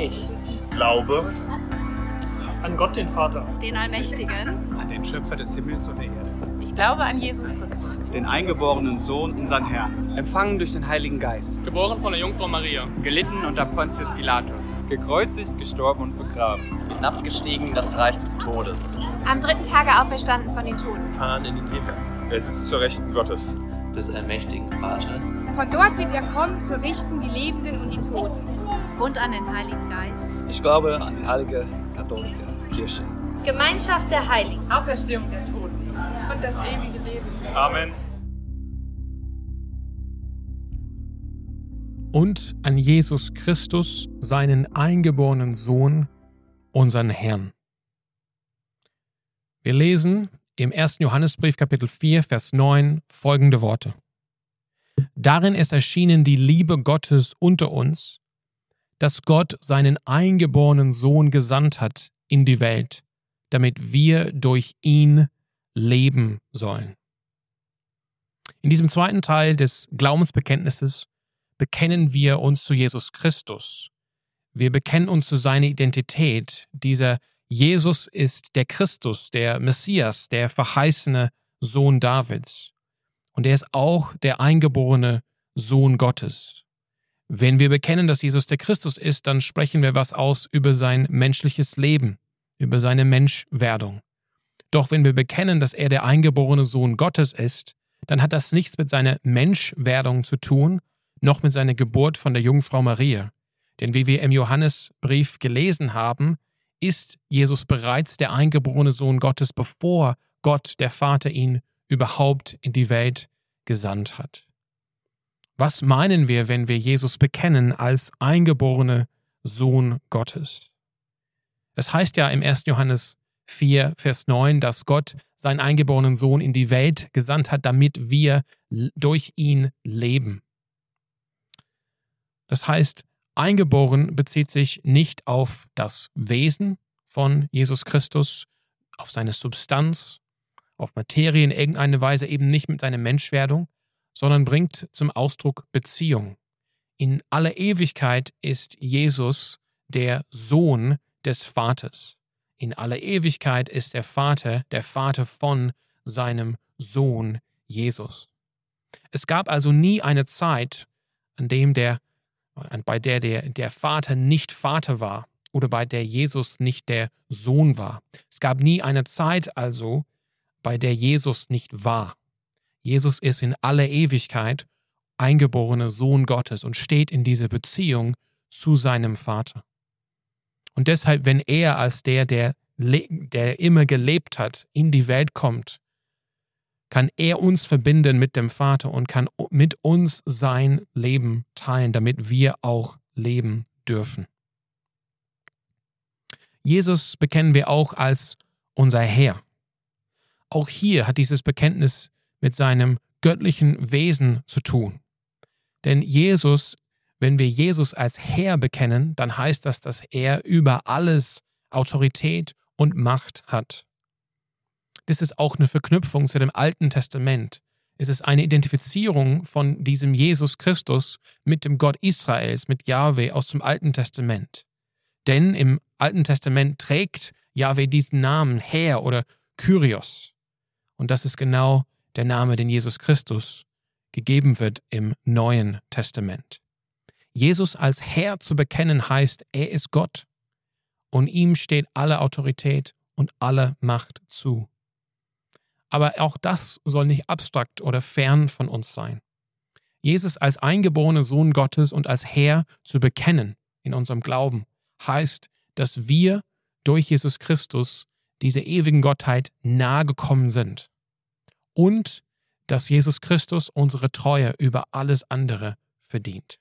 Ich. Glaube. An Gott den Vater, den Allmächtigen, an den Schöpfer des Himmels und der Erde. Ich glaube an Jesus Christus, den eingeborenen Sohn, unseren Herrn, empfangen durch den Heiligen Geist, geboren von der Jungfrau Maria, gelitten unter Pontius Pilatus, gekreuzigt, gestorben und begraben, hinabgestiegen in das Reich des Todes, am dritten Tage auferstanden von den Toten, fahren in den Himmel, er sitzt zur Rechten Gottes, des allmächtigen Vaters. Von dort wird er kommen, zu richten die Lebenden und die Toten. Und an den Heiligen Geist. Ich glaube an die heilige katholische Kirche. Gemeinschaft der Heiligen. Auferstehung der Toten. Und das ewige Leben. Amen. Und an Jesus Christus, seinen eingeborenen Sohn, unseren Herrn. Wir lesen im 1. Johannesbrief Kapitel 4, Vers 9 folgende Worte. Darin ist erschienen die Liebe Gottes unter uns, dass Gott seinen eingeborenen Sohn gesandt hat in die Welt, damit wir durch ihn leben sollen. In diesem zweiten Teil des Glaubensbekenntnisses bekennen wir uns zu Jesus Christus. Wir bekennen uns zu seiner Identität. Dieser Jesus ist der Christus, der Messias, der verheißene Sohn Davids. Und er ist auch der eingeborene Sohn Gottes. Wenn wir bekennen, dass Jesus der Christus ist, dann sprechen wir was aus über sein menschliches Leben, über seine Menschwerdung. Doch wenn wir bekennen, dass er der eingeborene Sohn Gottes ist, dann hat das nichts mit seiner Menschwerdung zu tun, noch mit seiner Geburt von der Jungfrau Maria. Denn wie wir im Johannesbrief gelesen haben, ist Jesus bereits der eingeborene Sohn Gottes, bevor Gott, der Vater, ihn überhaupt in die Welt gesandt hat. Was meinen wir, wenn wir Jesus bekennen als eingeborene Sohn Gottes? Es heißt ja im 1. Johannes 4, Vers 9, dass Gott seinen eingeborenen Sohn in die Welt gesandt hat, damit wir durch ihn leben. Das heißt, eingeboren bezieht sich nicht auf das Wesen von Jesus Christus, auf seine Substanz, auf Materie in irgendeiner Weise, eben nicht mit seiner Menschwerdung, sondern bringt zum Ausdruck Beziehung. In aller Ewigkeit ist Jesus der Sohn des Vaters. In aller Ewigkeit ist der Vater der Vater von seinem Sohn Jesus. Es gab also nie eine Zeit, an dem der, bei der, der der Vater nicht Vater war oder bei der Jesus nicht der Sohn war. Es gab nie eine Zeit also, bei der Jesus nicht war. Jesus ist in aller Ewigkeit eingeborene Sohn Gottes und steht in dieser Beziehung zu seinem Vater. Und deshalb, wenn er als der, der, der immer gelebt hat, in die Welt kommt, kann er uns verbinden mit dem Vater und kann mit uns sein Leben teilen, damit wir auch leben dürfen. Jesus bekennen wir auch als unser Herr. Auch hier hat dieses Bekenntnis mit seinem göttlichen Wesen zu tun. Denn Jesus, wenn wir Jesus als Herr bekennen, dann heißt das, dass er über alles Autorität und Macht hat. Das ist auch eine Verknüpfung zu dem Alten Testament. Es ist eine Identifizierung von diesem Jesus Christus mit dem Gott Israels, mit Yahweh aus dem Alten Testament. Denn im Alten Testament trägt Yahweh diesen Namen Herr oder Kyrios. Und das ist genau der Name, den Jesus Christus gegeben wird im Neuen Testament. Jesus als Herr zu bekennen heißt, er ist Gott und ihm steht alle Autorität und alle Macht zu. Aber auch das soll nicht abstrakt oder fern von uns sein. Jesus als eingeborener Sohn Gottes und als Herr zu bekennen in unserem Glauben heißt, dass wir durch Jesus Christus dieser ewigen Gottheit nahe gekommen sind und dass Jesus Christus unsere Treue über alles andere verdient.